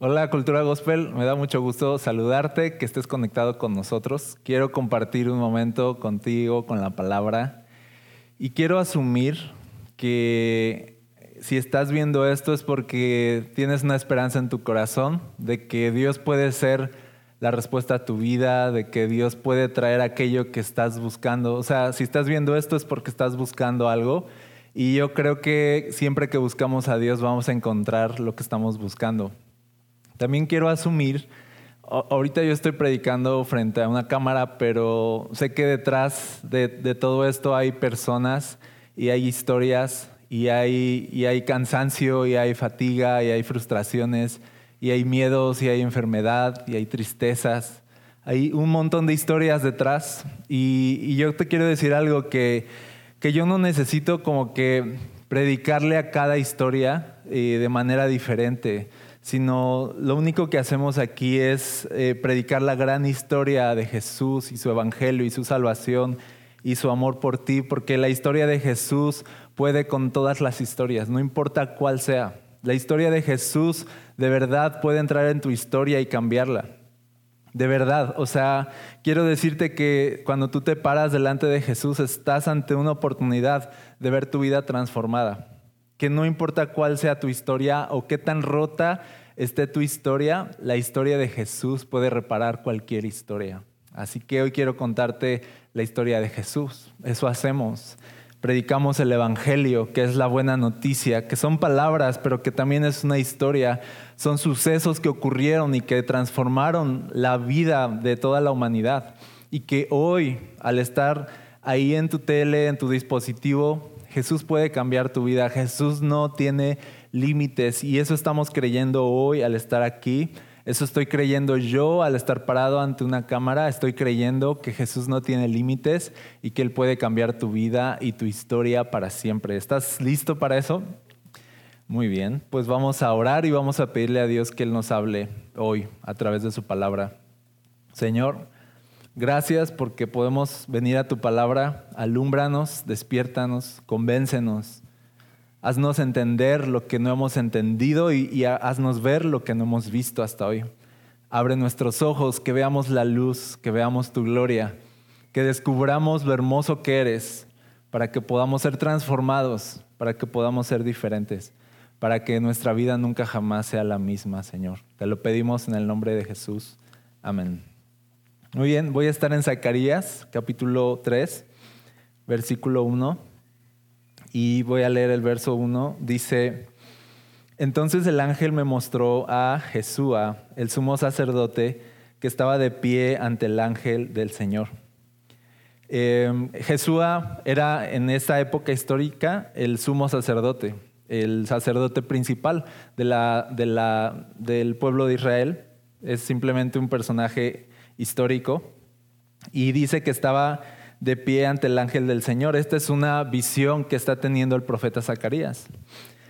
Hola Cultura Gospel, me da mucho gusto saludarte, que estés conectado con nosotros. Quiero compartir un momento contigo con la palabra y quiero asumir que si estás viendo esto es porque tienes una esperanza en tu corazón de que Dios puede ser la respuesta a tu vida, de que Dios puede traer aquello que estás buscando. O sea, si estás viendo esto es porque estás buscando algo y yo creo que siempre que buscamos a Dios vamos a encontrar lo que estamos buscando. También quiero asumir, ahorita yo estoy predicando frente a una cámara, pero sé que detrás de, todo esto hay personas y hay historias y hay, y hay cansancio y hay fatiga y hay frustraciones y hay miedos y hay enfermedad y hay tristezas. Hay un montón de historias detrás y, y yo te quiero decir algo que que yo no necesito como que predicarle a cada historia eh, de manera diferente, sino lo único que hacemos aquí es eh, predicar la gran historia de Jesús y su evangelio y su salvación y su amor por ti, porque la historia de Jesús puede con todas las historias, no importa cuál sea. La historia de Jesús de verdad puede entrar en tu historia y cambiarla. De verdad, o sea, quiero decirte que cuando tú te paras delante de Jesús estás ante una oportunidad de ver tu vida transformada. Que no importa cuál sea tu historia o qué tan rota esté tu historia, la historia de Jesús puede reparar cualquier historia. Así que hoy quiero contarte la historia de Jesús. Eso hacemos predicamos el Evangelio, que es la buena noticia, que son palabras, pero que también es una historia, son sucesos que ocurrieron y que transformaron la vida de toda la humanidad. Y que hoy, al estar ahí en tu tele, en tu dispositivo, Jesús puede cambiar tu vida. Jesús no tiene límites y eso estamos creyendo hoy al estar aquí. Eso estoy creyendo yo al estar parado ante una cámara. Estoy creyendo que Jesús no tiene límites y que Él puede cambiar tu vida y tu historia para siempre. ¿Estás listo para eso? Muy bien, pues vamos a orar y vamos a pedirle a Dios que Él nos hable hoy a través de su palabra. Señor, gracias porque podemos venir a tu palabra, alúmbranos, despiértanos, convéncenos Haznos entender lo que no hemos entendido y, haznos ver lo que no hemos visto hasta hoy. Abre nuestros ojos, que veamos la luz, que veamos tu gloria, que descubramos lo hermoso que eres, para que podamos ser transformados, para que podamos ser diferentes, para que nuestra vida nunca jamás sea la misma, Señor. Te lo pedimos en el nombre de Jesús. Amén. Muy bien, voy a estar en Zacarías, capítulo 3, versículo 1 y voy a leer el verso 1. Dice, entonces el ángel me mostró a Jesúa, el sumo sacerdote, que estaba de pie ante el ángel del Señor. Eh, Jesúa era en esa época histórica el sumo sacerdote, el sacerdote principal del pueblo de Israel. Es simplemente un personaje histórico y dice que estaba de pie ante el ángel del Señor. Esta es una visión que está teniendo el profeta Zacarías.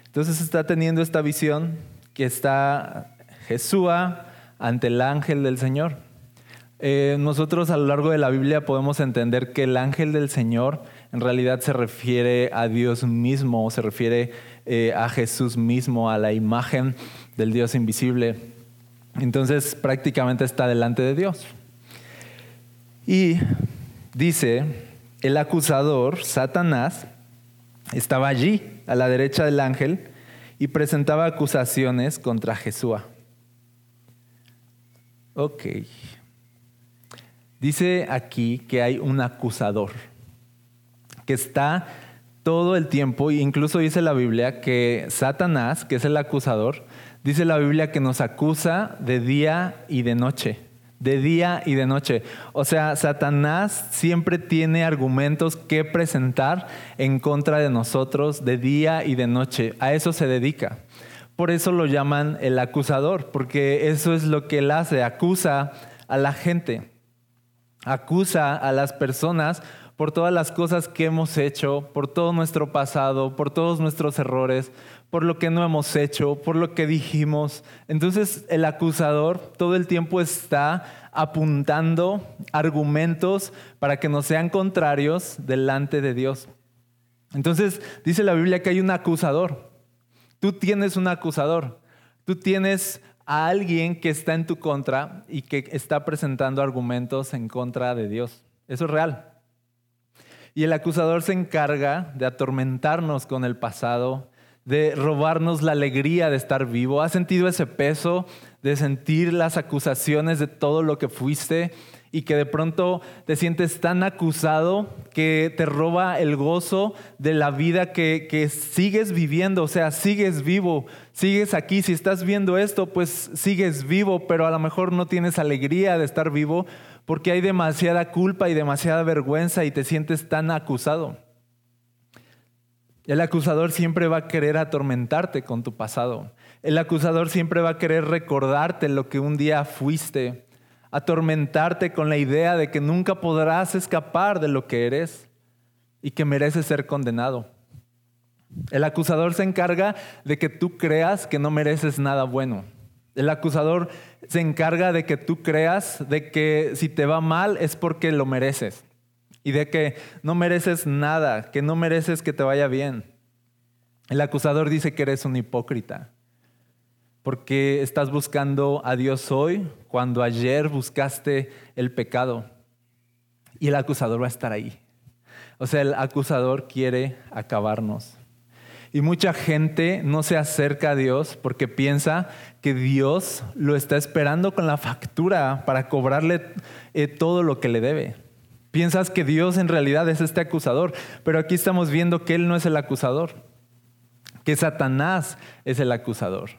Entonces está teniendo esta visión que está Jesúa ante el ángel del Señor. Eh, nosotros a lo largo de la Biblia podemos entender que el ángel del Señor en realidad se refiere a Dios mismo, se refiere eh, a Jesús mismo, a la imagen del Dios invisible. Entonces prácticamente está delante de Dios. Y Dice, el acusador, Satanás, estaba allí, a la derecha del ángel, y presentaba acusaciones contra Jesús. Ok. Dice aquí que hay un acusador que está todo el tiempo, e incluso dice la Biblia que Satanás, que es el acusador, dice la Biblia que nos acusa de día y de noche de día y de noche. O sea, Satanás siempre tiene argumentos que presentar en contra de nosotros de día y de noche. A eso se dedica. Por eso lo llaman el acusador, porque eso es lo que él hace, acusa a la gente, acusa a las personas por todas las cosas que hemos hecho, por todo nuestro pasado, por todos nuestros errores, por lo que no hemos hecho, por lo que dijimos. Entonces el acusador todo el tiempo está apuntando argumentos para que no sean contrarios delante de Dios. Entonces dice la Biblia que hay un acusador. Tú tienes un acusador. Tú tienes a alguien que está en tu contra y que está presentando argumentos en contra de Dios. Eso es real. Y el acusador se encarga de atormentarnos con el pasado, de robarnos la alegría de estar vivo. ¿Has sentido ese peso de sentir las acusaciones de todo lo que fuiste y que de pronto te sientes tan acusado que te roba el gozo de la vida que, que, sigues viviendo, o sea, sigues vivo, sigues aquí, si estás viendo esto, pues sigues vivo, pero a lo mejor no tienes alegría de estar vivo porque hay demasiada culpa y demasiada vergüenza y te sientes tan acusado. El acusador siempre va a querer atormentarte con tu pasado. El acusador siempre va a querer recordarte lo que un día fuiste atormentarte con la idea de que nunca podrás escapar de lo que eres y que mereces ser condenado. El acusador se encarga de que tú creas que no mereces nada bueno. El acusador se encarga de que tú creas de que si te va mal es porque lo mereces y de que no mereces nada, que no mereces que te vaya bien. El acusador dice que eres un hipócrita porque estás buscando a Dios hoy cuando ayer buscaste el pecado. Y el acusador va a estar ahí. O sea, el acusador quiere acabarnos. Y mucha gente no se acerca a Dios porque piensa que Dios lo está esperando con la factura para cobrarle eh, todo lo que le debe. Piensas que Dios en realidad es este acusador, pero aquí estamos viendo que Él no es el acusador, que Satanás es el acusador.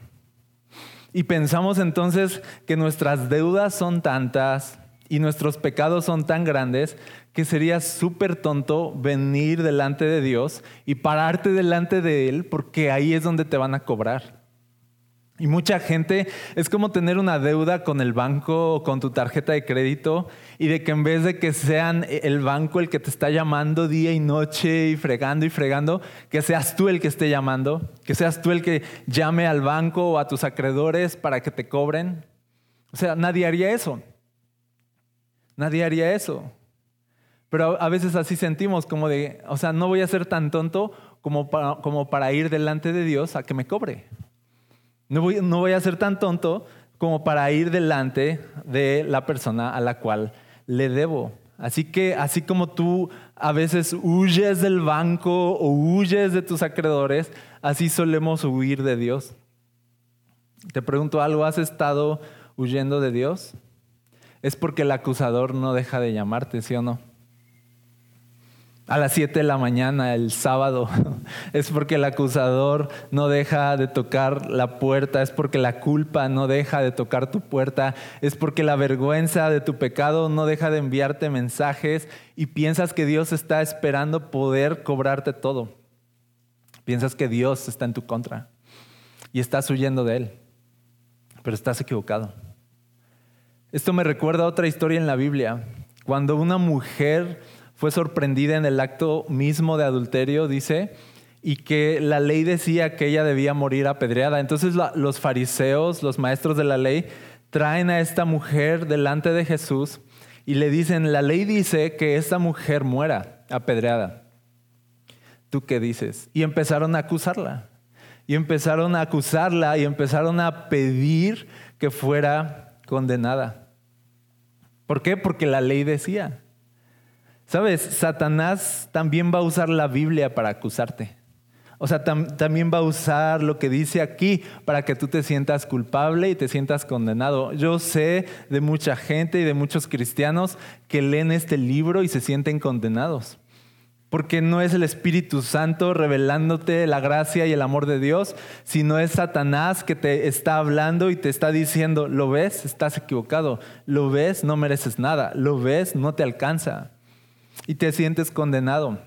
Y pensamos entonces que nuestras deudas son tantas y nuestros pecados son tan grandes que sería súper tonto venir delante de Dios y pararte delante de Él porque ahí es donde te van a cobrar. Y mucha gente es como tener una deuda con el banco o con tu tarjeta de crédito y de que en vez de que sean el banco el que te está llamando día y noche y fregando y fregando, que seas tú el que esté llamando, que seas tú el que llame al banco o a tus acreedores para que te cobren. O sea, nadie haría eso. Nadie haría eso. Pero a veces así sentimos como de, o sea, no voy a ser tan tonto como para, como para ir delante de Dios a que me cobre. No voy, a ser tan tonto como para ir delante de la persona a la cual le debo. Así que así como tú a veces huyes del banco o huyes de tus acreedores, así solemos huir de Dios. Te pregunto algo, ¿has estado huyendo de Dios? Es porque el acusador no deja de llamarte, ¿sí o no? A las 7 de la mañana el sábado. Es porque el acusador no deja de tocar la puerta, es porque la culpa no deja de tocar tu puerta, es porque la vergüenza de tu pecado no deja de enviarte mensajes y piensas que Dios está esperando poder cobrarte todo. Piensas que Dios está en tu contra y estás huyendo de Él, pero estás equivocado. Esto me recuerda otra historia en la Biblia, cuando una mujer fue sorprendida en el acto mismo de adulterio, dice, y que la ley decía que ella debía morir apedreada. Entonces los fariseos, los maestros de la ley, traen a esta mujer delante de Jesús y le dicen, la ley dice que esta mujer muera apedreada. ¿Tú qué dices? Y empezaron a acusarla. Y empezaron a acusarla y empezaron a pedir que fuera condenada. ¿Por qué? Porque la ley decía. Sabes, Satanás también va a usar la Biblia para acusarte. O sea, también va a usar lo que dice aquí para que tú te sientas culpable y te sientas condenado. Yo sé de mucha gente y de muchos cristianos que leen este libro y se sienten condenados. Porque no es el Espíritu Santo revelándote la gracia y el amor de Dios, sino es Satanás que te está hablando y te está diciendo, lo ves, estás equivocado, lo ves, no mereces nada, lo ves, no te alcanza y te sientes condenado.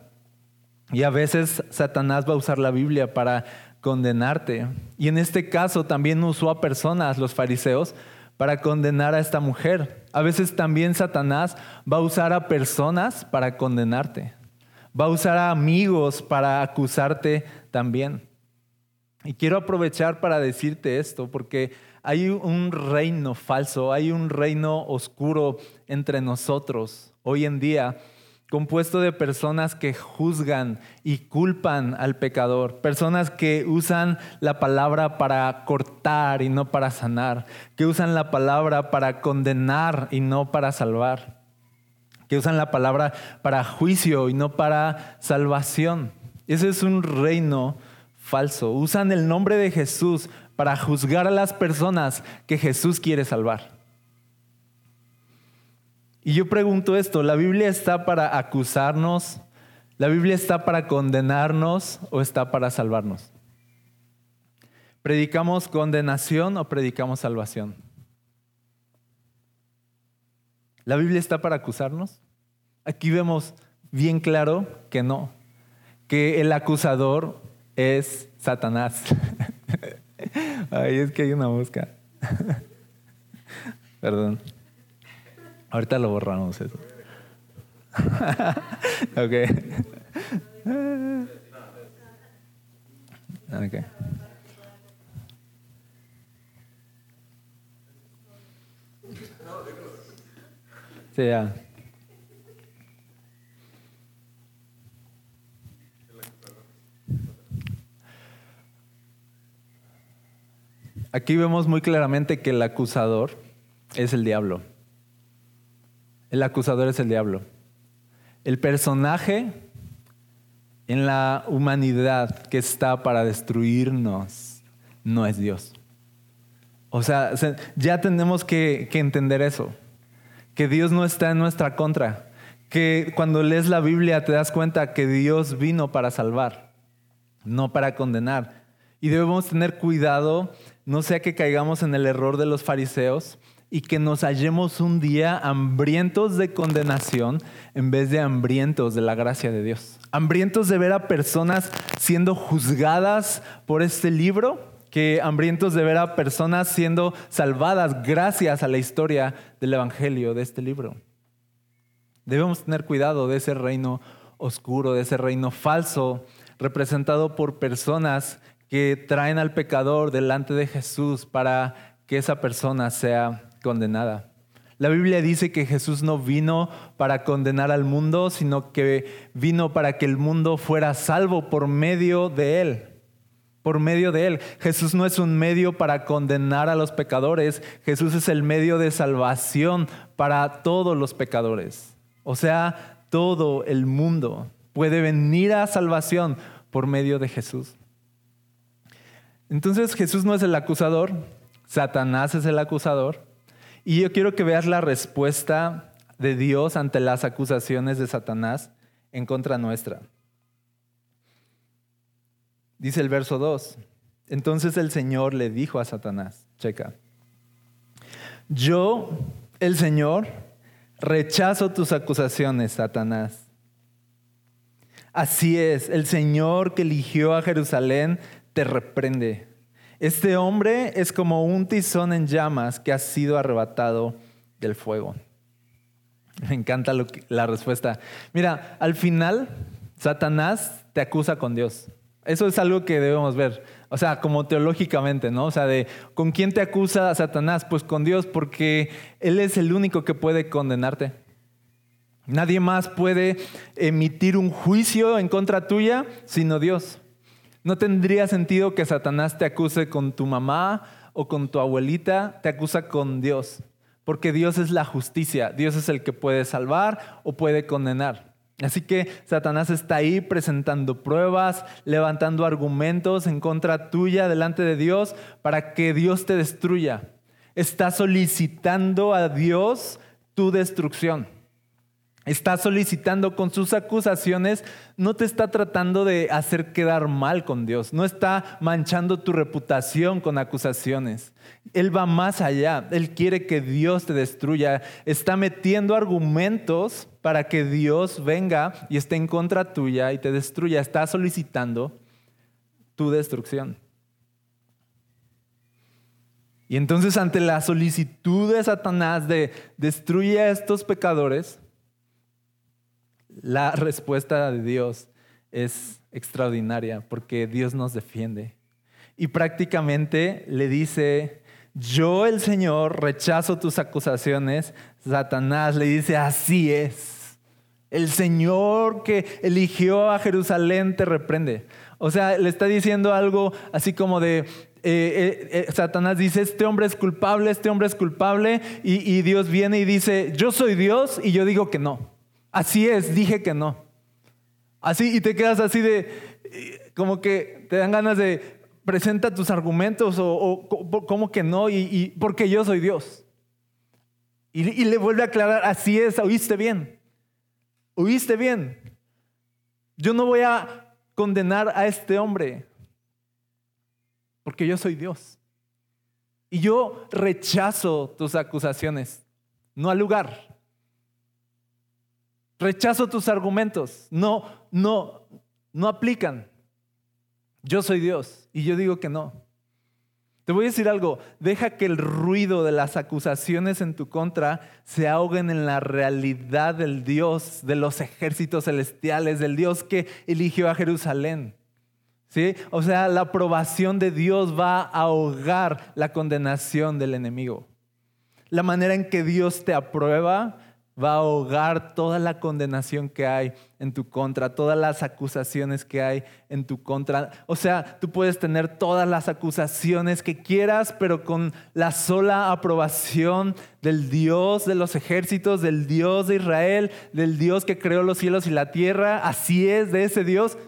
Y a veces Satanás va a usar la Biblia para condenarte. Y en este caso también usó a personas, los fariseos, para condenar a esta mujer. A veces también Satanás va a usar a personas para condenarte. Va a usar a amigos para acusarte también. Y quiero aprovechar para decirte esto, porque hay un reino falso, hay un reino oscuro entre nosotros hoy en día compuesto de personas que juzgan y culpan al pecador, personas que usan la palabra para cortar y no para sanar, que usan la palabra para condenar y no para salvar, que usan la palabra para juicio y no para salvación. Ese es un reino falso. Usan el nombre de Jesús para juzgar a las personas que Jesús quiere salvar. Y yo pregunto esto, ¿la Biblia está para acusarnos? ¿La Biblia está para condenarnos o está para salvarnos? ¿Predicamos condenación o predicamos salvación? ¿La Biblia está para acusarnos? Aquí vemos bien claro que no, que el acusador es Satanás. Ay, es que hay una mosca. Perdón. Ahorita lo borramos eso. ok. ok. Sí, ya. Aquí vemos muy claramente que el acusador es el diablo. El acusador es el diablo. El personaje en la humanidad que está para destruirnos no es Dios. O sea, ya tenemos que, entender eso, que Dios no está en nuestra contra, que cuando lees la Biblia te das cuenta que Dios vino para salvar, no para condenar. Y debemos tener cuidado, no sea que caigamos en el error de los fariseos, y que nos hallemos un día hambrientos de condenación en vez de hambrientos de la gracia de Dios. Hambrientos de ver a personas siendo juzgadas por este libro, que hambrientos de ver a personas siendo salvadas gracias a la historia del Evangelio de este libro. Debemos tener cuidado de ese reino oscuro, de ese reino falso, representado por personas que traen al pecador delante de Jesús para que esa persona sea condenada. La Biblia dice que Jesús no vino para condenar al mundo, sino que vino para que el mundo fuera salvo por medio de él. Por medio de él. Jesús no es un medio para condenar a los pecadores, Jesús es el medio de salvación para todos los pecadores. O sea, todo el mundo puede venir a salvación por medio de Jesús. Entonces Jesús no es el acusador, Satanás es el acusador. Y yo quiero que veas la respuesta de Dios ante las acusaciones de Satanás en contra nuestra. Dice el verso 2. Entonces el Señor le dijo a Satanás, checa, yo, el Señor, rechazo tus acusaciones, Satanás. Así es, el Señor que eligió a Jerusalén te reprende. Este hombre es como un tizón en llamas que ha sido arrebatado del fuego. Me encanta la respuesta. Mira, al final, Satanás te acusa con Dios. Eso es algo que debemos ver. O sea, como teológicamente, ¿no? O sea, de ¿con quién te acusa Satanás? Pues con Dios, porque Él es el único que puede condenarte. Nadie más puede emitir un juicio en contra tuya sino Dios. No tendría sentido que Satanás te acuse con tu mamá o con tu abuelita, te acusa con Dios, porque Dios es la justicia, Dios es el que puede salvar o puede condenar. Así que Satanás está ahí presentando pruebas, levantando argumentos en contra tuya delante de Dios para que Dios te destruya. Está solicitando a Dios tu destrucción está solicitando con sus acusaciones, no te está tratando de hacer quedar mal con Dios, no está manchando tu reputación con acusaciones. Él va más allá, Él quiere que Dios te destruya, está metiendo argumentos para que Dios venga y esté en contra tuya y te destruya, está solicitando tu destrucción. Y entonces ante la solicitud de Satanás de destruye a estos pecadores, la respuesta de Dios es extraordinaria porque Dios nos defiende. Y prácticamente le dice, yo el Señor rechazo tus acusaciones. Satanás le dice, así es. El Señor que eligió a Jerusalén te reprende. O sea, le está diciendo algo así como de, eh, eh, eh, Satanás dice, este hombre es culpable, este hombre es culpable, y, y, Dios viene y dice, yo soy Dios y yo digo que no. Así es, dije que no. Así, y te quedas así de, como que te dan ganas de, presenta tus argumentos o, como que no, y, porque yo soy Dios. Y, y le vuelve a aclarar, así es, oíste bien. Oíste bien. Yo no voy a condenar a este hombre porque yo soy Dios. Y yo rechazo tus acusaciones, no al lugar. Rechazo tus argumentos, no, no, no aplican. Yo soy Dios y yo digo que no. Te voy a decir algo, deja que el ruido de las acusaciones en tu contra se ahoguen en la realidad del Dios, de los ejércitos celestiales, del Dios que eligió a Jerusalén. ¿Sí? O sea, la aprobación de Dios va a ahogar la condenación del enemigo. La manera en que Dios te aprueba va a ahogar toda la condenación que hay en tu contra, todas las acusaciones que hay en tu contra. O sea, tú puedes tener todas las acusaciones que quieras, pero con la sola aprobación del Dios de los ejércitos, del Dios de Israel, del Dios que creó los cielos y la tierra, así es, de ese Dios,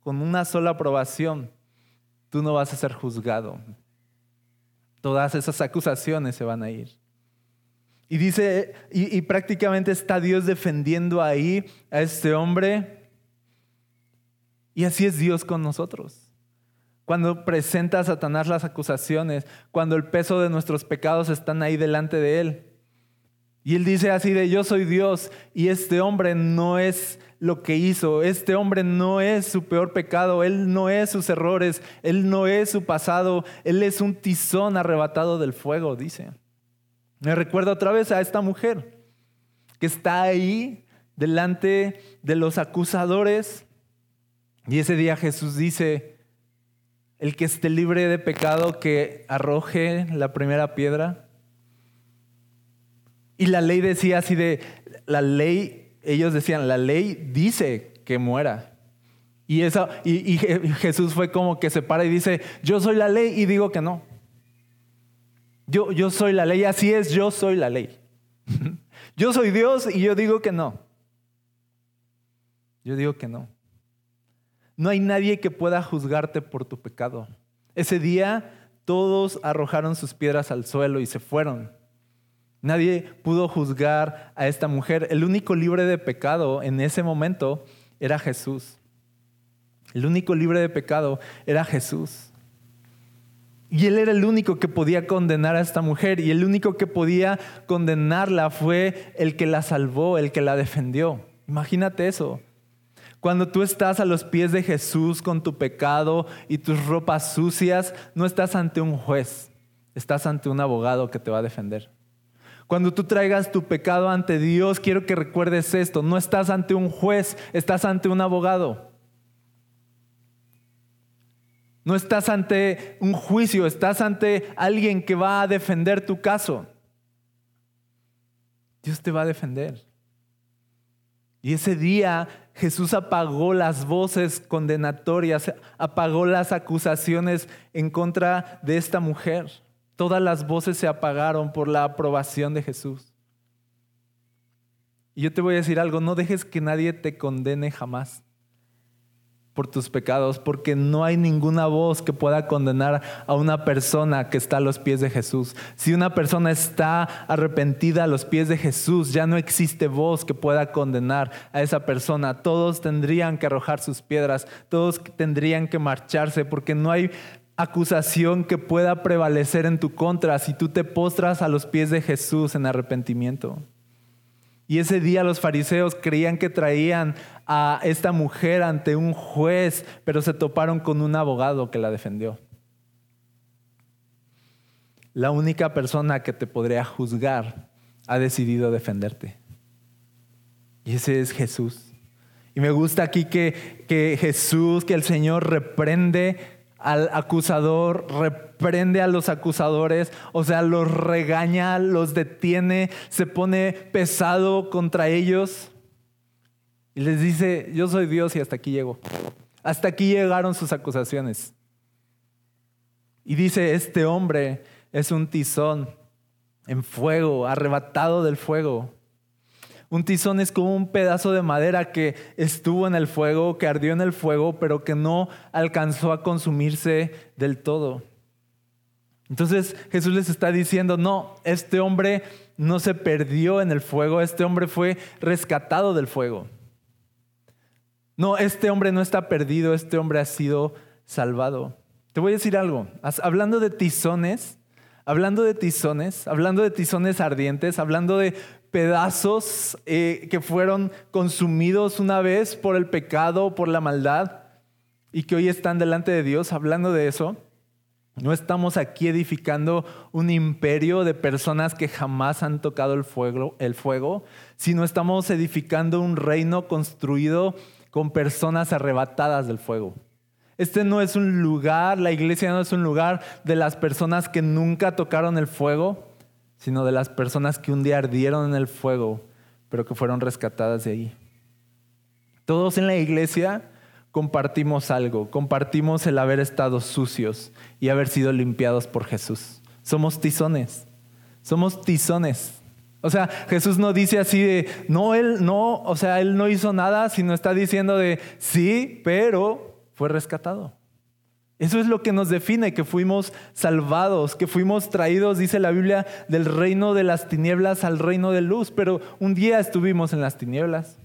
con una sola aprobación, tú no vas a ser juzgado. Todas esas acusaciones se van a ir. Y dice, y, prácticamente está Dios defendiendo ahí a este hombre. Y así es Dios con nosotros. Cuando presenta a Satanás las acusaciones, cuando el peso de nuestros pecados están ahí delante de Él. Y Él dice así de, yo soy Dios y este hombre no es lo que hizo, este hombre no es su peor pecado, Él no es sus errores, Él no es su pasado, Él es un tizón arrebatado del fuego, dice. Me recuerda otra vez a esta mujer que está ahí delante de los acusadores. Y ese día Jesús dice, el que esté libre de pecado, que arroje la primera piedra. Y la ley decía así de, la ley, ellos decían, la ley dice que muera. Y, esa, y, y Jesús fue como que se para y dice, yo soy la ley y digo que no. Yo, yo soy la ley, así es, yo soy la ley. Yo soy Dios y yo digo que no. Yo digo que no. No hay nadie que pueda juzgarte por tu pecado. Ese día todos arrojaron sus piedras al suelo y se fueron. Nadie pudo juzgar a esta mujer. El único libre de pecado en ese momento era Jesús. El único libre de pecado era Jesús. Y él era el único que podía condenar a esta mujer y el único que podía condenarla fue el que la salvó, el que la defendió. Imagínate eso. Cuando tú estás a los pies de Jesús con tu pecado y tus ropas sucias, no estás ante un juez, estás ante un abogado que te va a defender. Cuando tú traigas tu pecado ante Dios, quiero que recuerdes esto, no estás ante un juez, estás ante un abogado. No estás ante un juicio, estás ante alguien que va a defender tu caso. Dios te va a defender. Y ese día Jesús apagó las voces condenatorias, apagó las acusaciones en contra de esta mujer. Todas las voces se apagaron por la aprobación de Jesús. Y yo te voy a decir algo, no dejes que nadie te condene jamás por tus pecados, porque no hay ninguna voz que pueda condenar a una persona que está a los pies de Jesús. Si una persona está arrepentida a los pies de Jesús, ya no existe voz que pueda condenar a esa persona. Todos tendrían que arrojar sus piedras, todos tendrían que marcharse, porque no hay acusación que pueda prevalecer en tu contra si tú te postras a los pies de Jesús en arrepentimiento. Y ese día los fariseos creían que traían a esta mujer ante un juez, pero se toparon con un abogado que la defendió. La única persona que te podría juzgar ha decidido defenderte. Y ese es Jesús. Y me gusta aquí que, que Jesús, que el Señor reprende al acusador, reprende a los acusadores, o sea, los regaña, los detiene, se pone pesado contra ellos. Y les dice, yo soy Dios y hasta aquí llego. Hasta aquí llegaron sus acusaciones. Y dice, este hombre es un tizón en fuego, arrebatado del fuego. Un tizón es como un pedazo de madera que estuvo en el fuego, que ardió en el fuego, pero que no alcanzó a consumirse del todo. Entonces Jesús les está diciendo, no, este hombre no se perdió en el fuego, este hombre fue rescatado del fuego. No, este hombre no está perdido, este hombre ha sido salvado. Te voy a decir algo, hablando de tizones, hablando de tizones, hablando de tizones ardientes, hablando de pedazos eh, que fueron consumidos una vez por el pecado, por la maldad, y que hoy están delante de Dios, hablando de eso. No estamos aquí edificando un imperio de personas que jamás han tocado el fuego, el fuego, sino estamos edificando un reino construido con personas arrebatadas del fuego. Este no es un lugar, la iglesia no es un lugar de las personas que nunca tocaron el fuego, sino de las personas que un día ardieron en el fuego, pero que fueron rescatadas de ahí. Todos en la iglesia compartimos algo, compartimos el haber estado sucios y haber sido limpiados por Jesús. Somos tizones, somos tizones. O sea, Jesús no dice así de, no, él no, o sea, él no hizo nada, sino está diciendo de, sí, pero fue rescatado. Eso es lo que nos define, que fuimos salvados, que fuimos traídos, dice la Biblia, del reino de las tinieblas al reino de luz. Pero un día estuvimos en las tinieblas.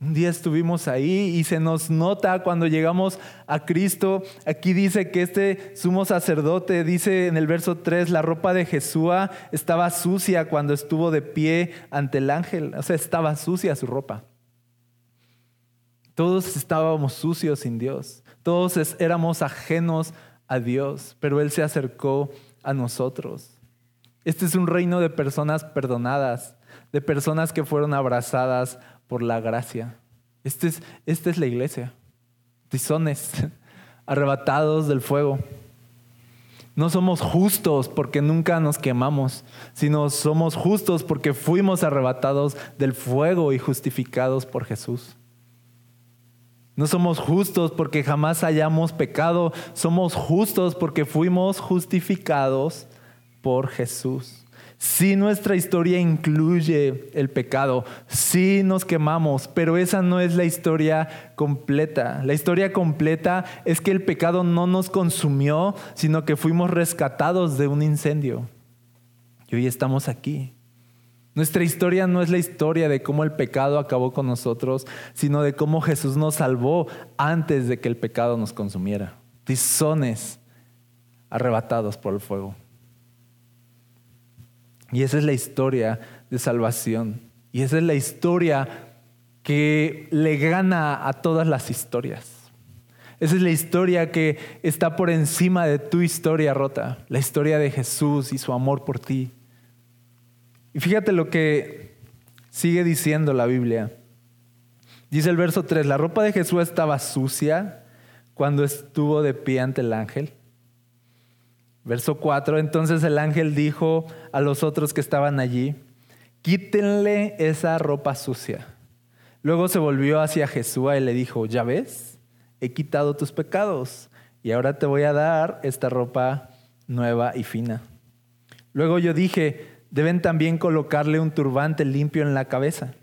Un día estuvimos ahí y se nos nota cuando llegamos a Cristo. Aquí dice que este sumo sacerdote, dice en el verso 3, la ropa de Jesús estaba sucia cuando estuvo de pie ante el ángel. O sea, estaba sucia su ropa. Todos estábamos sucios sin Dios. Todos éramos ajenos a Dios, pero Él se acercó a nosotros. Este es un reino de personas perdonadas, de personas que fueron abrazadas por la gracia. Este es, esta es la iglesia. Tizones, arrebatados del fuego. No somos justos porque nunca nos quemamos, sino somos justos porque fuimos arrebatados del fuego y justificados por Jesús. No somos justos porque jamás hayamos pecado, somos justos porque fuimos justificados por Jesús. Si nuestra historia incluye el pecado, sí nos quemamos, pero esa no es la historia completa. La historia completa es que el pecado no nos consumió, sino que fuimos rescatados de un incendio. Y hoy estamos aquí. Nuestra historia no es la historia de cómo el pecado acabó con nosotros, sino de cómo Jesús nos salvó antes de que el pecado nos consumiera. Tizones arrebatados por el fuego. Y esa es la historia de salvación. Y esa es la historia que le gana a todas las historias. Esa es la historia que está por encima de tu historia rota, la historia de Jesús y su amor por ti. Y fíjate lo que sigue diciendo la Biblia. Dice el verso 3, la ropa de Jesús estaba sucia cuando estuvo de pie ante el ángel. Verso 4, entonces el ángel dijo a los otros que estaban allí, quítenle esa ropa sucia. Luego se volvió hacia Jesús y le dijo, ya ves, he quitado tus pecados y ahora te voy a dar esta ropa nueva y fina. Luego yo dije, deben también colocarle un turbante limpio en la cabeza.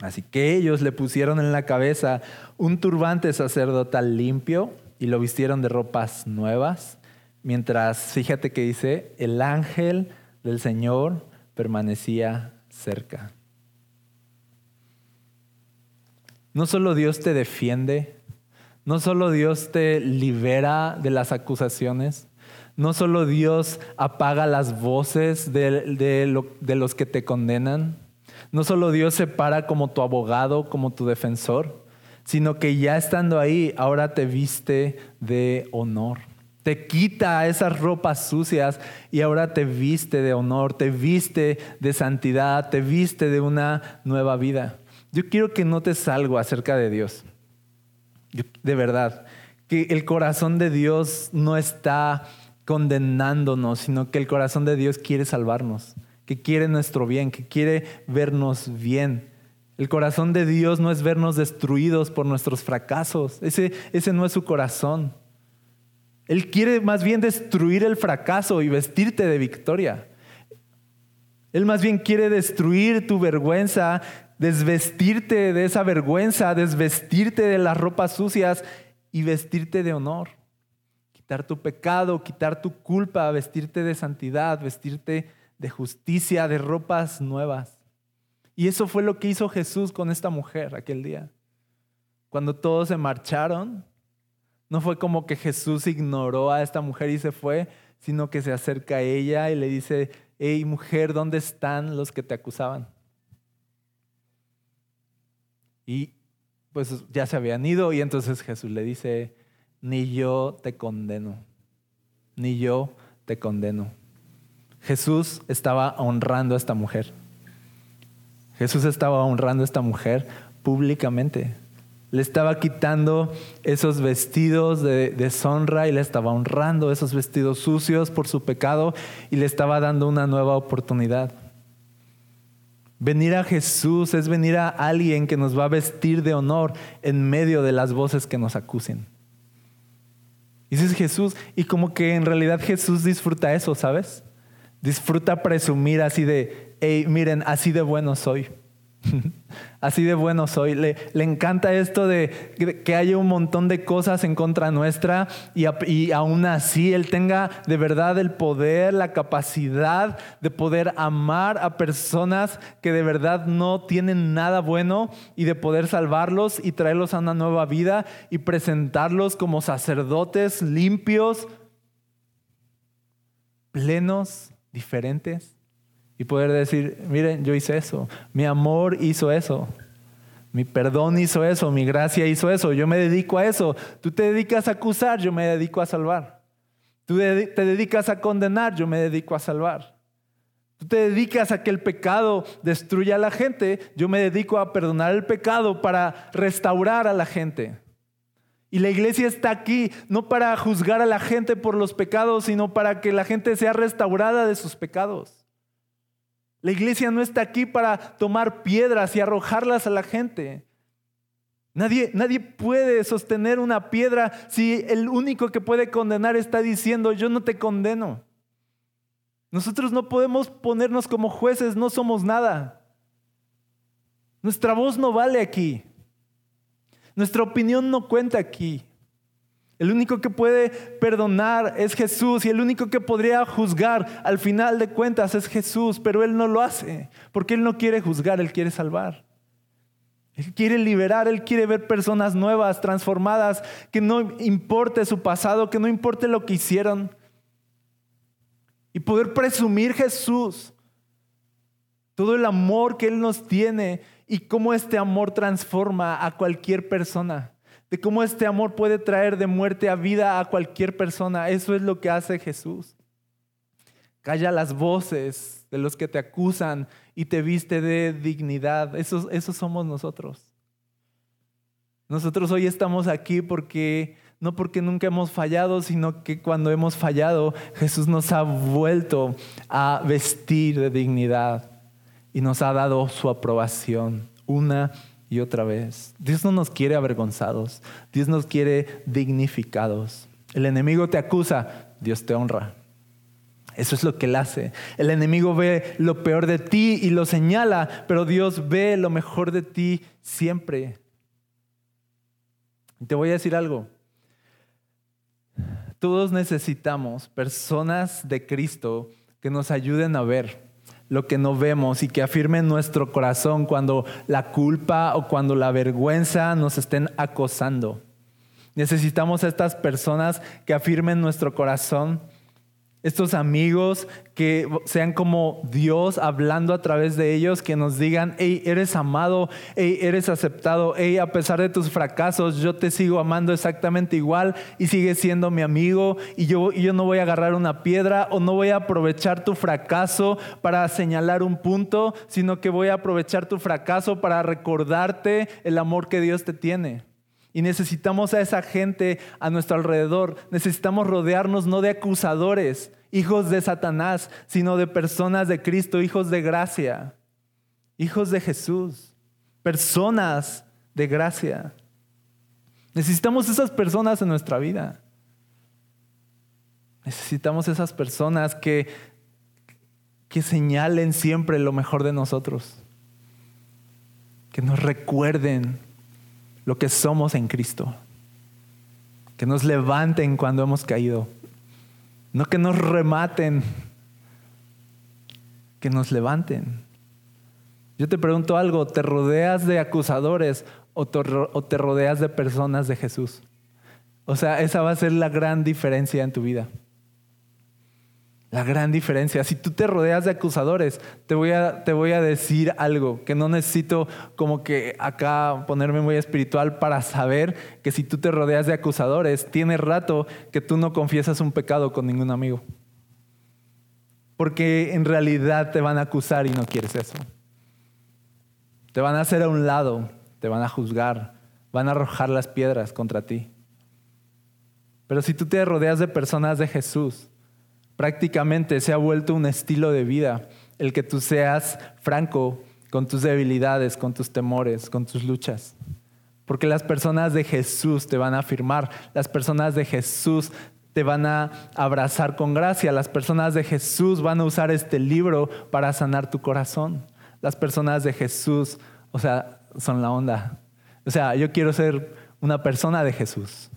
Así que ellos le pusieron en la cabeza un turbante sacerdotal limpio y lo vistieron de ropas nuevas, mientras, fíjate que dice, el ángel del Señor permanecía cerca. No solo Dios te defiende, no solo Dios te libera de las acusaciones, no solo Dios apaga las voces de, los que te condenan, no solo Dios se para como tu abogado, como tu defensor, sino que ya estando ahí, ahora te viste de honor. Te quita esas ropas sucias y ahora te viste de honor, te viste de santidad, te viste de una nueva vida. Yo quiero que notes algo acerca de Dios. De verdad, que el corazón de Dios no está condenándonos, sino que el corazón de Dios quiere salvarnos, que quiere nuestro bien, que quiere vernos bien. El corazón de Dios no es vernos destruidos por nuestros fracasos. Ese, ese no es su corazón. Él quiere más bien destruir el fracaso y vestirte de victoria. Él más bien quiere destruir tu vergüenza, desvestirte de esa vergüenza, desvestirte de las ropas sucias y vestirte de honor. Quitar tu pecado, quitar tu culpa, vestirte de santidad, vestirte de justicia, de ropas nuevas. Y eso fue lo que hizo Jesús con esta mujer aquel día. Cuando todos se marcharon, no fue como que Jesús ignoró a esta mujer y se fue, sino que se acerca a ella y le dice, hey mujer, ¿dónde están los que te acusaban? Y pues ya se habían ido y entonces Jesús le dice, ni yo te condeno, ni yo te condeno. Jesús estaba honrando a esta mujer. Jesús estaba honrando a esta mujer públicamente. Le estaba quitando esos vestidos de deshonra y le estaba honrando esos vestidos sucios por su pecado y le estaba dando una nueva oportunidad. Venir a Jesús es venir a alguien que nos va a vestir de honor en medio de las voces que nos acusen. Y ese es Jesús. Y como que en realidad Jesús disfruta eso, ¿sabes? Disfruta presumir así de, hey, miren, así de bueno soy. Así de bueno soy. Le, encanta esto de que haya un montón de cosas en contra nuestra y, y, aún así Él tenga de verdad el poder, la capacidad de poder amar a personas que de verdad no tienen nada bueno y de poder salvarlos y traerlos a una nueva vida y presentarlos como sacerdotes limpios, plenos, diferentes. Y poder decir, miren, yo hice eso, mi amor hizo eso, mi perdón hizo eso, mi gracia hizo eso, yo me dedico a eso. Tú te dedicas a acusar, yo me dedico a salvar. Tú te dedicas a condenar, yo me dedico a salvar. Tú te dedicas a que el pecado destruya a la gente, yo me dedico a perdonar el pecado para restaurar a la gente. Y la iglesia está aquí no para juzgar a la gente por los pecados, sino para que la gente sea restaurada de sus pecados. La iglesia no está aquí para tomar piedras y arrojarlas a la gente. Nadie, nadie, puede sostener una piedra si el único que puede condenar está diciendo, yo no te condeno. Nosotros no podemos ponernos como jueces, no somos nada. Nuestra voz no vale aquí. Nuestra opinión no cuenta aquí. El único que puede perdonar es Jesús y el único que podría juzgar al final de cuentas es Jesús, pero Él no lo hace, porque Él no quiere juzgar, Él quiere salvar. Él quiere liberar, Él quiere ver personas nuevas, transformadas, que no importe su pasado, que no importe lo que hicieron. Y poder presumir Jesús, todo el amor que Él nos tiene y cómo este amor transforma a cualquier persona de cómo este amor puede traer de muerte a vida a cualquier persona. Eso es lo que hace Jesús. Calla las voces de los que te acusan y te viste de dignidad. Esos somos nosotros. Nosotros hoy estamos aquí porque no porque nunca hemos fallado, sino que cuando hemos fallado, Jesús nos ha vuelto a vestir de dignidad y nos ha dado su aprobación una y otra vez. Dios no nos quiere avergonzados, Dios nos quiere dignificados. El enemigo te acusa, Dios te honra. Eso es lo que él hace. El enemigo ve lo peor de ti y lo señala, pero Dios ve lo mejor de ti siempre. te voy a decir algo. Todos necesitamos personas de Cristo que nos ayuden a ver lo que no vemos y que afirme nuestro corazón cuando la culpa o cuando la vergüenza nos estén acosando. Necesitamos a estas personas que afirmen nuestro corazón estos amigos que sean como Dios hablando a través de ellos, que nos digan, hey, eres amado, hey, eres aceptado, hey, a pesar de tus fracasos, yo te sigo amando exactamente igual y sigues siendo mi amigo y yo, yo no voy a agarrar una piedra o no voy a aprovechar tu fracaso para señalar un punto, sino que voy a aprovechar tu fracaso para recordarte el amor que Dios te tiene. Y necesitamos a esa gente a nuestro alrededor. Necesitamos rodearnos no de acusadores, hijos de Satanás, sino de personas de Cristo, hijos de gracia, hijos de Jesús. personas de gracia. Necesitamos esas personas en nuestra vida. Necesitamos esas personas que, que señalen siempre lo mejor de nosotros. Que nos recuerden lo que somos en Cristo. Que nos levanten cuando hemos caído. No que nos rematen. Que nos levanten. Yo te pregunto algo, ¿te rodeas de acusadores o te rodeas de personas de Jesús? O sea, esa va a ser la gran diferencia en tu vida. La gran diferencia. Si tú te rodeas de acusadores, te voy, a, te voy a decir algo que no necesito como que acá ponerme muy espiritual para saber que si tú te rodeas de acusadores, tiene rato que tú no confiesas un pecado con ningún amigo. Porque en realidad te van a acusar y no quieres eso. Te van a hacer a un lado, te van a juzgar, van a arrojar las piedras contra ti. Pero si tú te rodeas de personas de Jesús, prácticamente se ha vuelto un estilo de vida el que tú seas franco con tus debilidades, con tus temores, con tus luchas. Porque las personas de Jesús te van a afirmar, las personas de Jesús te van a abrazar con gracia, las personas de Jesús van a usar este libro para sanar tu corazón. Las personas de Jesús, o sea, son la onda. O sea, yo quiero ser una persona de Jesús.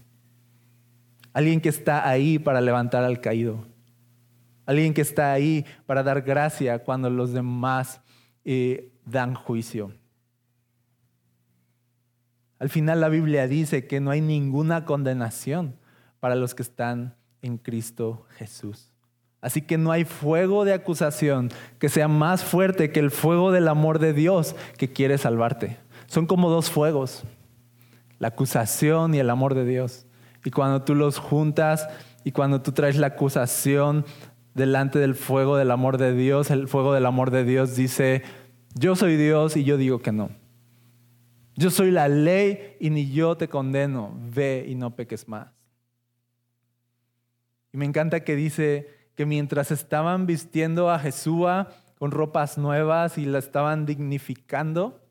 Alguien que está ahí para levantar al caído. Alguien que está ahí para dar gracia cuando los demás eh, dan juicio. Al final la Biblia dice que no hay ninguna condenación para los que están en Cristo Jesús. Así que no hay fuego de acusación que sea más fuerte que el fuego del amor de Dios que quiere salvarte. Son como dos fuegos, la acusación y el amor de Dios. Y cuando tú los juntas y cuando tú traes la acusación delante del fuego del amor de Dios, el fuego del amor de Dios dice, yo soy Dios y yo digo que no. Yo soy la ley y ni yo te condeno, ve y no peques más. Y me encanta que dice que mientras estaban vistiendo a Jesús con ropas nuevas y la estaban dignificando,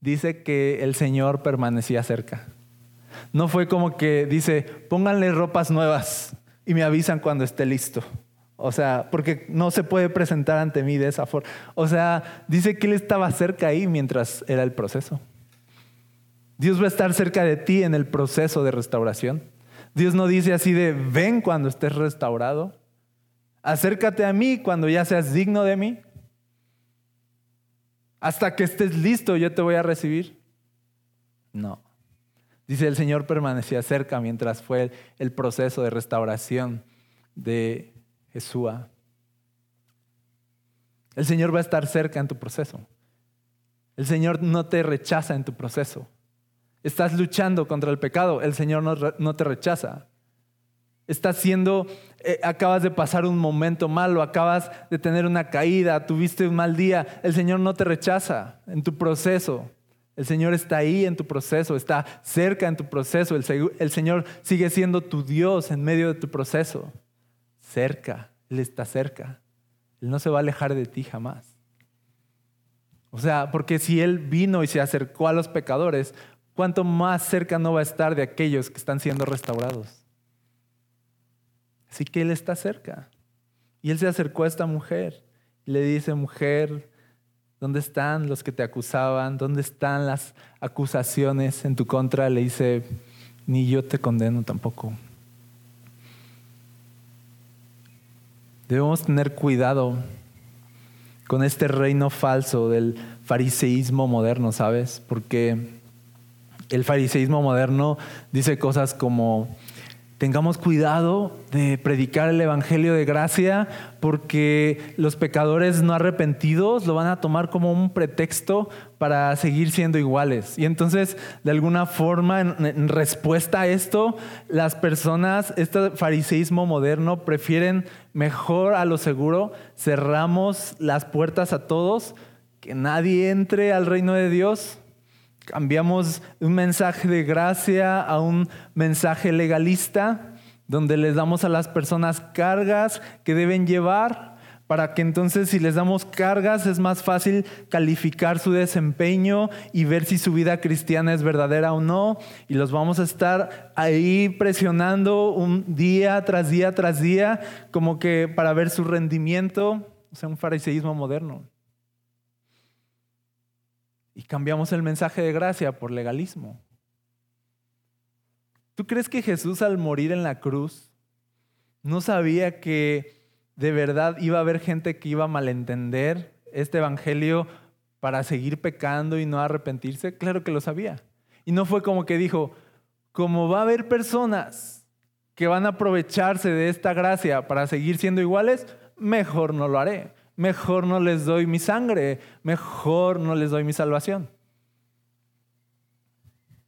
dice que el Señor permanecía cerca. No fue como que dice, pónganle ropas nuevas y me avisan cuando esté listo. O sea, porque no se puede presentar ante mí de esa forma. O sea, dice que Él estaba cerca ahí mientras era el proceso. Dios va a estar cerca de ti en el proceso de restauración. Dios no dice así de, ven cuando estés restaurado. Acércate a mí cuando ya seas digno de mí. Hasta que estés listo yo te voy a recibir. No. Dice el Señor permanecía cerca mientras fue el proceso de restauración de Jesús. El Señor va a estar cerca en tu proceso. El Señor no te rechaza en tu proceso. Estás luchando contra el pecado, el Señor no, te rechaza. Estás siendo, eh, acabas de pasar un momento malo, acabas de tener una caída, tuviste un mal día, el Señor no te rechaza en tu proceso. El Señor está ahí en tu proceso, está cerca en tu proceso. el Señor sigue siendo tu Dios en medio de tu proceso cerca, Él está cerca. Él no se va a alejar de ti jamás. O sea, porque si Él vino y se acercó a los pecadores, ¿cuánto más cerca no va a estar de aquellos que están siendo restaurados? Así que Él está cerca. Y Él se acercó a esta mujer y le dice, mujer, ¿dónde están los que te acusaban? ¿Dónde están las acusaciones en tu contra? Le dice, ni yo te condeno tampoco. Debemos tener cuidado con este reino falso del fariseísmo moderno, ¿sabes? Porque el fariseísmo moderno dice cosas como Tengamos cuidado de predicar el Evangelio de gracia porque los pecadores no arrepentidos lo van a tomar como un pretexto para seguir siendo iguales. Y entonces, de alguna forma, en, respuesta a esto, las personas, este fariseísmo moderno, prefieren mejor a lo seguro, cerramos las puertas a todos, que nadie entre al reino de Dios Cambiamos un mensaje de gracia a un mensaje legalista, donde les damos a las personas cargas que deben llevar, para que entonces si les damos cargas es más fácil calificar su desempeño y ver si su vida cristiana es verdadera o no. Y los vamos a estar ahí presionando un día tras día tras día como que para ver su rendimiento, o sea, un fariseísmo moderno. Y cambiamos el mensaje de gracia por legalismo. ¿Tú crees que Jesús al morir en la cruz no sabía que de verdad iba a haber gente que iba a malentender este evangelio para seguir pecando y no arrepentirse? Claro que lo sabía. Y no fue como que dijo, como va a haber personas que van a aprovecharse de esta gracia para seguir siendo iguales, mejor no lo haré. Mejor no les doy mi sangre, mejor no les doy mi salvación.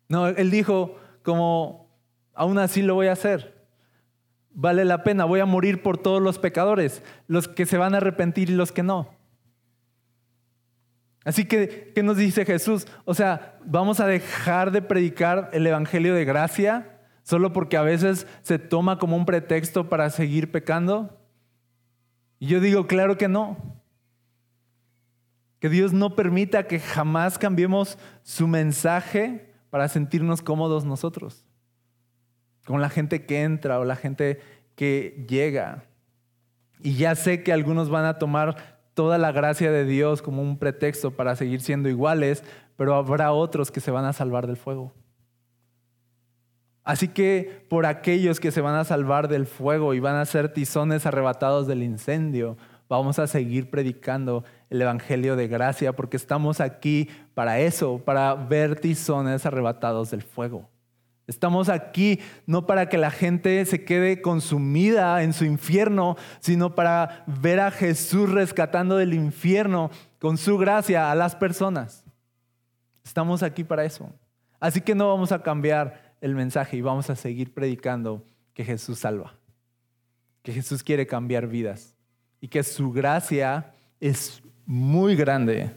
No, él dijo como, aún así lo voy a hacer vale la pena, voy a morir por todos los pecadores, los que se van a arrepentir y los que no. Así que, ¿qué nos dice Jesús? O sea, vamos a dejar de predicar el Evangelio de gracia solo porque a veces se toma como un pretexto para seguir pecando. Y yo digo, claro que no. Que Dios no permita que jamás cambiemos su mensaje para sentirnos cómodos nosotros con la gente que entra o la gente que llega. Y ya sé que algunos van a tomar toda la gracia de Dios como un pretexto para seguir siendo iguales, pero habrá otros que se van a salvar del fuego. Así que por aquellos que se van a salvar del fuego y van a ser tizones arrebatados del incendio, vamos a seguir predicando el Evangelio de gracia porque estamos aquí para eso, para ver tizones arrebatados del fuego. Estamos aquí no para que la gente se quede consumida en su infierno, sino para ver a Jesús rescatando del infierno con su gracia a las personas. Estamos aquí para eso. Así que no vamos a cambiar el mensaje y vamos a seguir predicando que Jesús salva, que Jesús quiere cambiar vidas y que su gracia es muy grande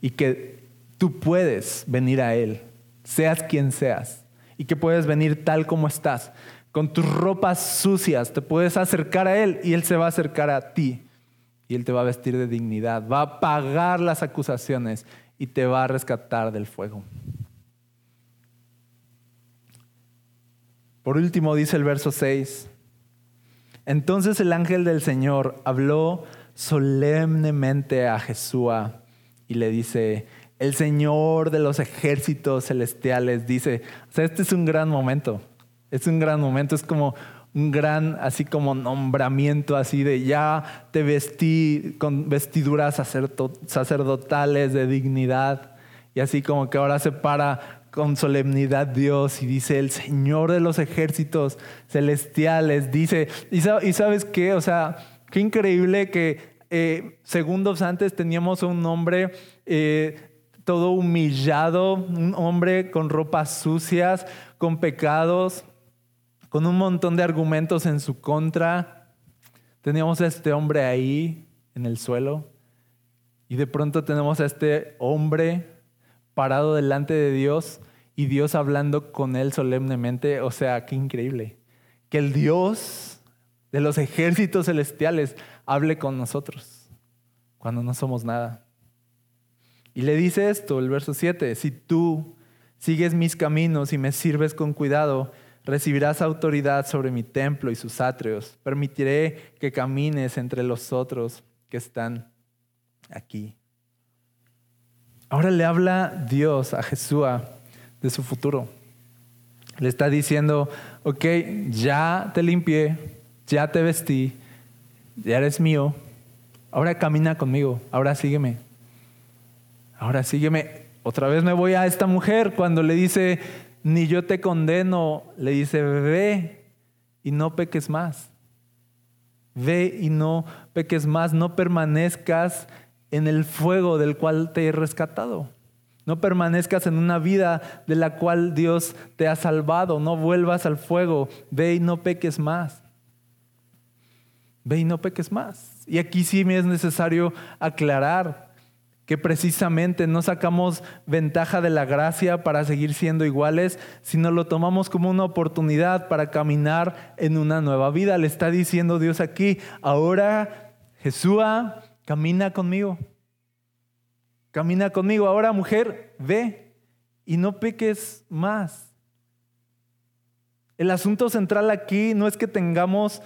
y que tú puedes venir a Él, seas quien seas y que puedes venir tal como estás, con tus ropas sucias, te puedes acercar a Él y Él se va a acercar a ti y Él te va a vestir de dignidad, va a pagar las acusaciones y te va a rescatar del fuego. Por último dice el verso 6, entonces el ángel del Señor habló solemnemente a Jesús y le dice, el Señor de los ejércitos celestiales dice, o sea, este es un gran momento, es un gran momento, es como un gran, así como nombramiento, así de ya te vestí con vestiduras sacerdotales de dignidad, y así como que ahora se para con solemnidad Dios y dice, el Señor de los ejércitos celestiales, dice, y, sabes qué, o sea, qué increíble que eh, segundos antes teníamos un nombre eh, todo humillado, un hombre con ropas sucias, con pecados, con un montón de argumentos en su contra. Teníamos a este hombre ahí en el suelo y de pronto tenemos a este hombre parado delante de Dios y Dios hablando con él solemnemente. O sea, qué increíble. Que el Dios de los ejércitos celestiales hable con nosotros cuando no somos nada. Y le dice esto, el verso 7, si tú sigues mis caminos y me sirves con cuidado, recibirás autoridad sobre mi templo y sus atrios. Permitiré que camines entre los otros que están aquí. Ahora le habla Dios a Jesús de su futuro. Le está diciendo, ok, ya te limpié, ya te vestí, ya eres mío, ahora camina conmigo, ahora sígueme. Ahora sígueme. Otra vez me voy a esta mujer cuando le dice, ni yo te condeno, le dice, ve y no peques más. Ve y no peques más, no permanezcas en el fuego del cual te he rescatado. No permanezcas en una vida de la cual Dios te ha salvado. No vuelvas al fuego. Ve y no peques más. Ve y no peques más. Y aquí sí me es necesario aclarar que precisamente no sacamos ventaja de la gracia para seguir siendo iguales, sino lo tomamos como una oportunidad para caminar en una nueva vida. Le está diciendo Dios aquí, ahora Jesúa, camina conmigo. Camina conmigo. Ahora, mujer, ve y no peques más. El asunto central aquí no es que tengamos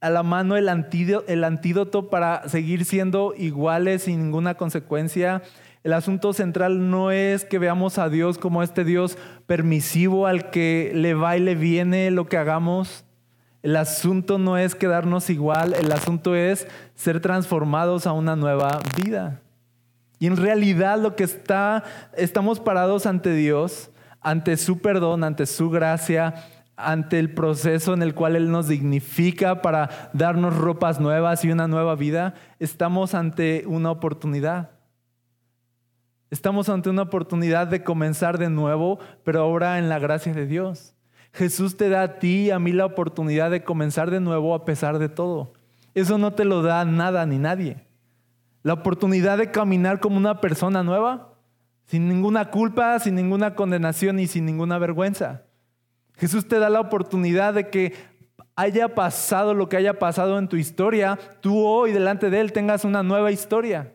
a la mano el antídoto, para seguir siendo iguales sin ninguna consecuencia. El asunto central no es que veamos a Dios como este Dios permisivo al que le va y le viene lo que hagamos. El asunto no es quedarnos igual, el asunto es ser transformados a una nueva vida. Y en realidad lo que está, estamos parados ante Dios, ante su perdón, ante su gracia, ante el proceso en el cual Él nos dignifica para darnos ropas nuevas y una nueva vida, estamos ante una oportunidad. Estamos ante una oportunidad de comenzar de nuevo, pero ahora en la gracia de Dios. Jesús te da a ti y a mí la oportunidad de comenzar de nuevo a pesar de todo. Eso no te lo da nada ni nadie. La oportunidad de caminar como una persona nueva, sin ninguna culpa, sin ninguna condenación y sin ninguna vergüenza. Jesús te da la oportunidad de que haya pasado lo que haya pasado en tu historia, tú hoy delante de Él tengas una nueva historia.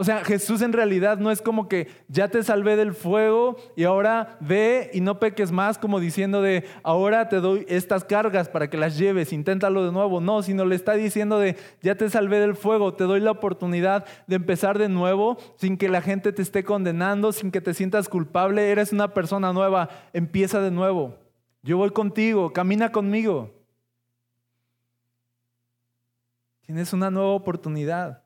O sea, Jesús en realidad no es como que ya te salvé del fuego y ahora ve y no peques más, como diciendo de ahora te doy estas cargas para que las lleves, inténtalo de nuevo. No, sino le está diciendo de ya te salvé del fuego, te doy la oportunidad de empezar de nuevo sin que la gente te esté condenando, sin que te sientas culpable. Eres una persona nueva, empieza de nuevo. Yo voy contigo, camina conmigo. Tienes una nueva oportunidad.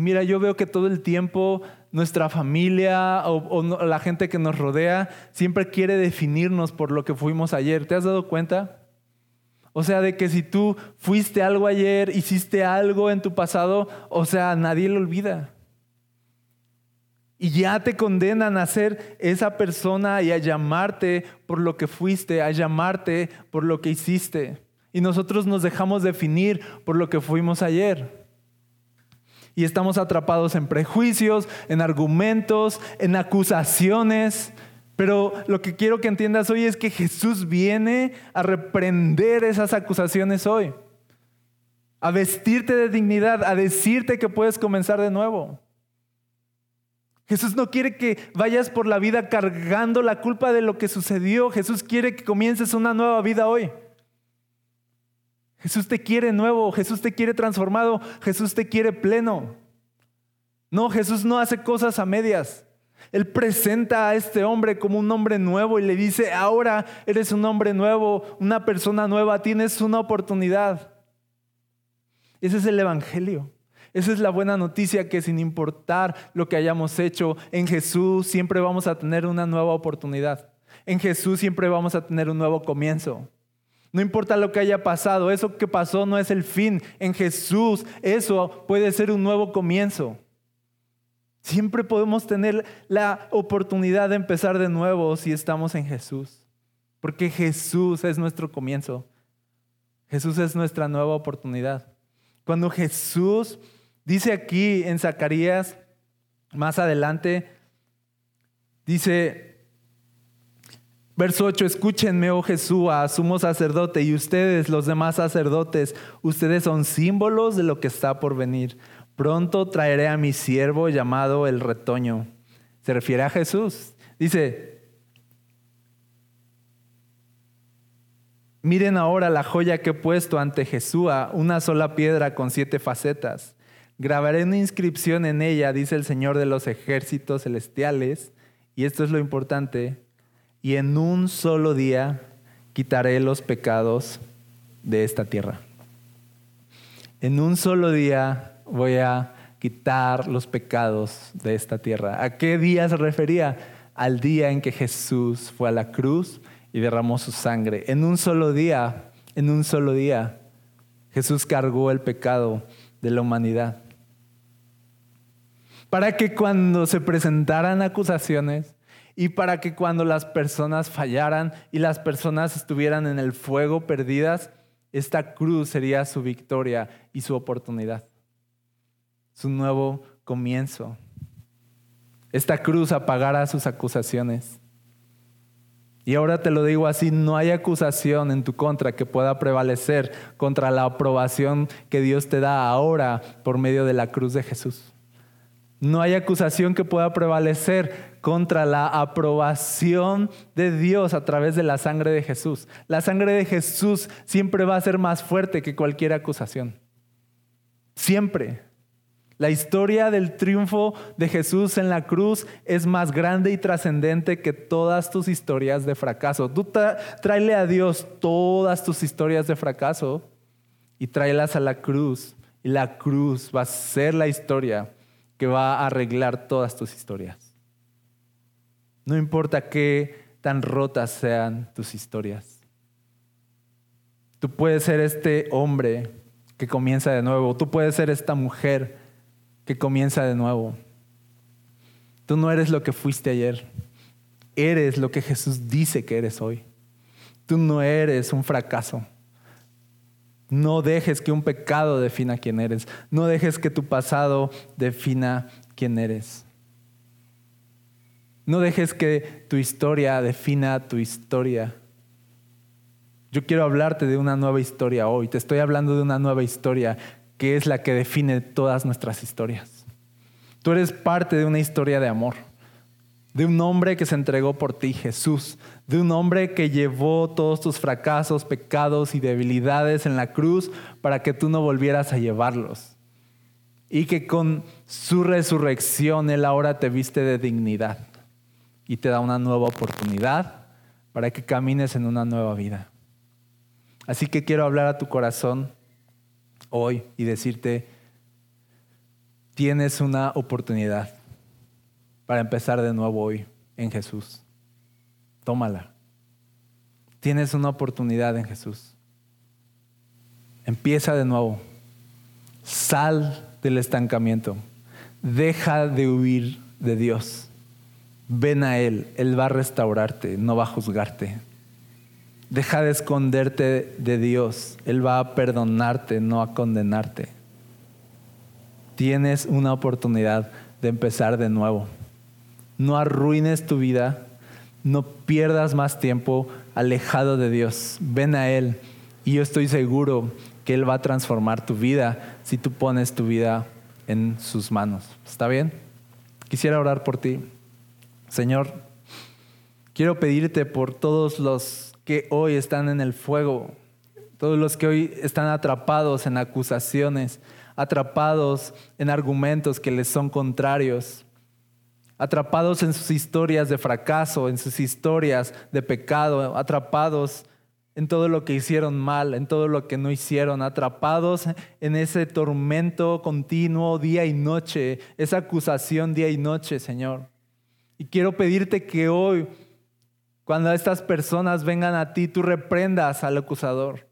Mira, yo veo que todo el tiempo nuestra familia o, la gente que nos rodea siempre quiere definirnos por lo que fuimos ayer. ¿Te has dado cuenta? O sea, de que si tú fuiste algo ayer, hiciste algo en tu pasado, o sea, nadie lo olvida. Y ya te condenan a ser esa persona y a llamarte por lo que fuiste, a llamarte por lo que hiciste. Y nosotros nos dejamos definir por lo que fuimos ayer y estamos atrapados en prejuicios, en argumentos, en acusaciones. Pero lo que quiero que entiendas hoy es que Jesús viene a reprender esas acusaciones hoy, a vestirte de dignidad, a decirte que puedes comenzar de nuevo. Jesús no quiere que vayas por la vida cargando la culpa de lo que sucedió. Jesús quiere que comiences una nueva vida hoy. Jesús te quiere nuevo, Jesús te quiere transformado, Jesús te quiere pleno. No, Jesús no hace cosas a medias. Él presenta a este hombre como un hombre nuevo y le dice, ahora eres un hombre nuevo, una persona nueva, tienes una oportunidad. Ese es el Evangelio. Esa es la buena noticia que sin importar lo que hayamos hecho, en Jesús siempre vamos a tener una nueva oportunidad. En Jesús siempre vamos a tener un nuevo comienzo. No importa lo que haya pasado, eso que pasó no es el fin. En Jesús eso puede ser un nuevo comienzo. Siempre podemos tener la oportunidad de empezar de nuevo si estamos en Jesús. Porque Jesús es nuestro comienzo. Jesús es nuestra nueva oportunidad. Cuando Jesús dice aquí en Zacarías, más adelante, dice, Verso 8, escúchenme, oh Jesús, sumo sacerdote, y ustedes, los demás sacerdotes, ustedes son símbolos de lo que está por venir. Pronto traeré a mi siervo llamado el retoño. Se refiere a Jesús. Dice, miren ahora la joya que he puesto ante Jesús, una sola piedra con siete facetas. Grabaré una inscripción en ella, dice el Señor de los ejércitos celestiales, y esto es lo importante, y en un solo día quitaré los pecados de esta tierra. En un solo día voy a quitar los pecados de esta tierra. ¿A qué día se refería? Al día en que Jesús fue a la cruz y derramó su sangre. En un solo día, en un solo día, Jesús cargó el pecado de la humanidad. Para que cuando se presentaran acusaciones, y para que cuando las personas fallaran y las personas estuvieran en el fuego perdidas, esta cruz sería su victoria y su oportunidad, su nuevo comienzo. Esta cruz apagará sus acusaciones. Y ahora te lo digo así, no hay acusación en tu contra que pueda prevalecer contra la aprobación que Dios te da ahora por medio de la cruz de Jesús. No hay acusación que pueda prevalecer contra la aprobación de Dios a través de la sangre de Jesús. La sangre de Jesús siempre va a ser más fuerte que cualquier acusación. Siempre. La historia del triunfo de Jesús en la cruz es más grande y trascendente que todas tus historias de fracaso. Tú tráele a Dios todas tus historias de fracaso y tráelas a la cruz. Y la cruz va a ser la historia que va a arreglar todas tus historias. No importa qué tan rotas sean tus historias. Tú puedes ser este hombre que comienza de nuevo. Tú puedes ser esta mujer que comienza de nuevo. Tú no eres lo que fuiste ayer. Eres lo que Jesús dice que eres hoy. Tú no eres un fracaso. No dejes que un pecado defina quién eres. No dejes que tu pasado defina quién eres. No dejes que tu historia defina tu historia. Yo quiero hablarte de una nueva historia hoy. Te estoy hablando de una nueva historia que es la que define todas nuestras historias. Tú eres parte de una historia de amor, de un hombre que se entregó por ti, Jesús, de un hombre que llevó todos tus fracasos, pecados y debilidades en la cruz para que tú no volvieras a llevarlos. Y que con su resurrección Él ahora te viste de dignidad y te da una nueva oportunidad para que camines en una nueva vida. Así que quiero hablar a tu corazón hoy y decirte, tienes una oportunidad para empezar de nuevo hoy en Jesús. Tómala. Tienes una oportunidad en Jesús. Empieza de nuevo. Sal del estancamiento. Deja de huir de Dios. Ven a Él. Él va a restaurarte, no va a juzgarte. Deja de esconderte de Dios. Él va a perdonarte, no a condenarte. Tienes una oportunidad de empezar de nuevo. No arruines tu vida. No pierdas más tiempo alejado de Dios. Ven a Él. Y yo estoy seguro que Él va a transformar tu vida si tú pones tu vida en sus manos. ¿Está bien? Quisiera orar por ti. Señor, quiero pedirte por todos los que hoy están en el fuego, todos los que hoy están atrapados en acusaciones, atrapados en argumentos que les son contrarios, atrapados en sus historias de fracaso, en sus historias de pecado, atrapados en todo lo que hicieron mal, en todo lo que no hicieron, atrapados en ese tormento continuo día y noche, esa acusación día y noche, Señor. Y quiero pedirte que hoy cuando estas personas vengan a ti, tú reprendas al acusador.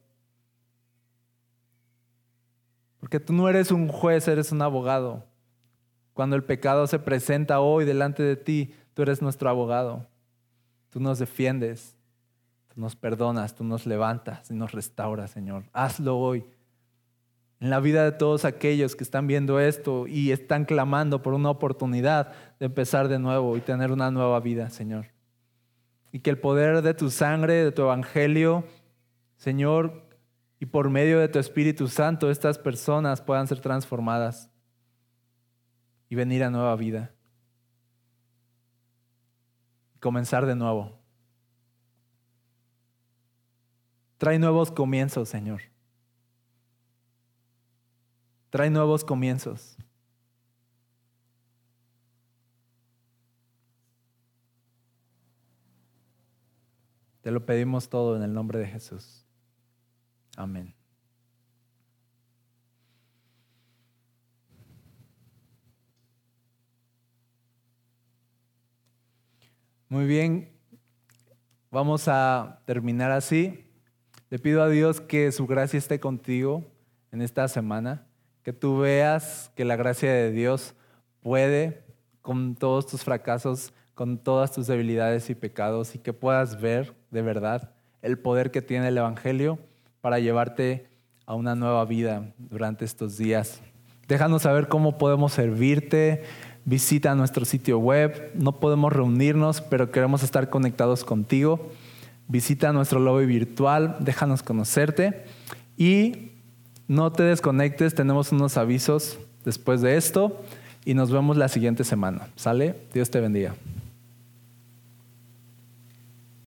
Porque tú no eres un juez, eres un abogado. Cuando el pecado se presenta hoy delante de ti, tú eres nuestro abogado. Tú nos defiendes, tú nos perdonas, tú nos levantas y nos restauras, Señor. Hazlo hoy. En la vida de todos aquellos que están viendo esto y están clamando por una oportunidad de empezar de nuevo y tener una nueva vida, Señor y que el poder de tu sangre, de tu evangelio, Señor, y por medio de tu Espíritu Santo, estas personas puedan ser transformadas y venir a nueva vida. Comenzar de nuevo. Trae nuevos comienzos, Señor. Trae nuevos comienzos. Te lo pedimos todo en el nombre de Jesús. Amén. Muy bien, vamos a terminar así. Le pido a Dios que su gracia esté contigo en esta semana, que tú veas que la gracia de Dios puede, con todos tus fracasos, con todas tus debilidades y pecados, y que puedas ver de verdad el poder que tiene el Evangelio para llevarte a una nueva vida durante estos días. Déjanos saber cómo podemos servirte. visita nuestro sitio web. No podemos reunirnos, pero queremos estar conectados contigo. Visita nuestro lobby virtual, déjanos conocerte y no te desconectes, tenemos unos avisos después de esto y nos vemos la siguiente semana. ¿Sale? Dios te bendiga.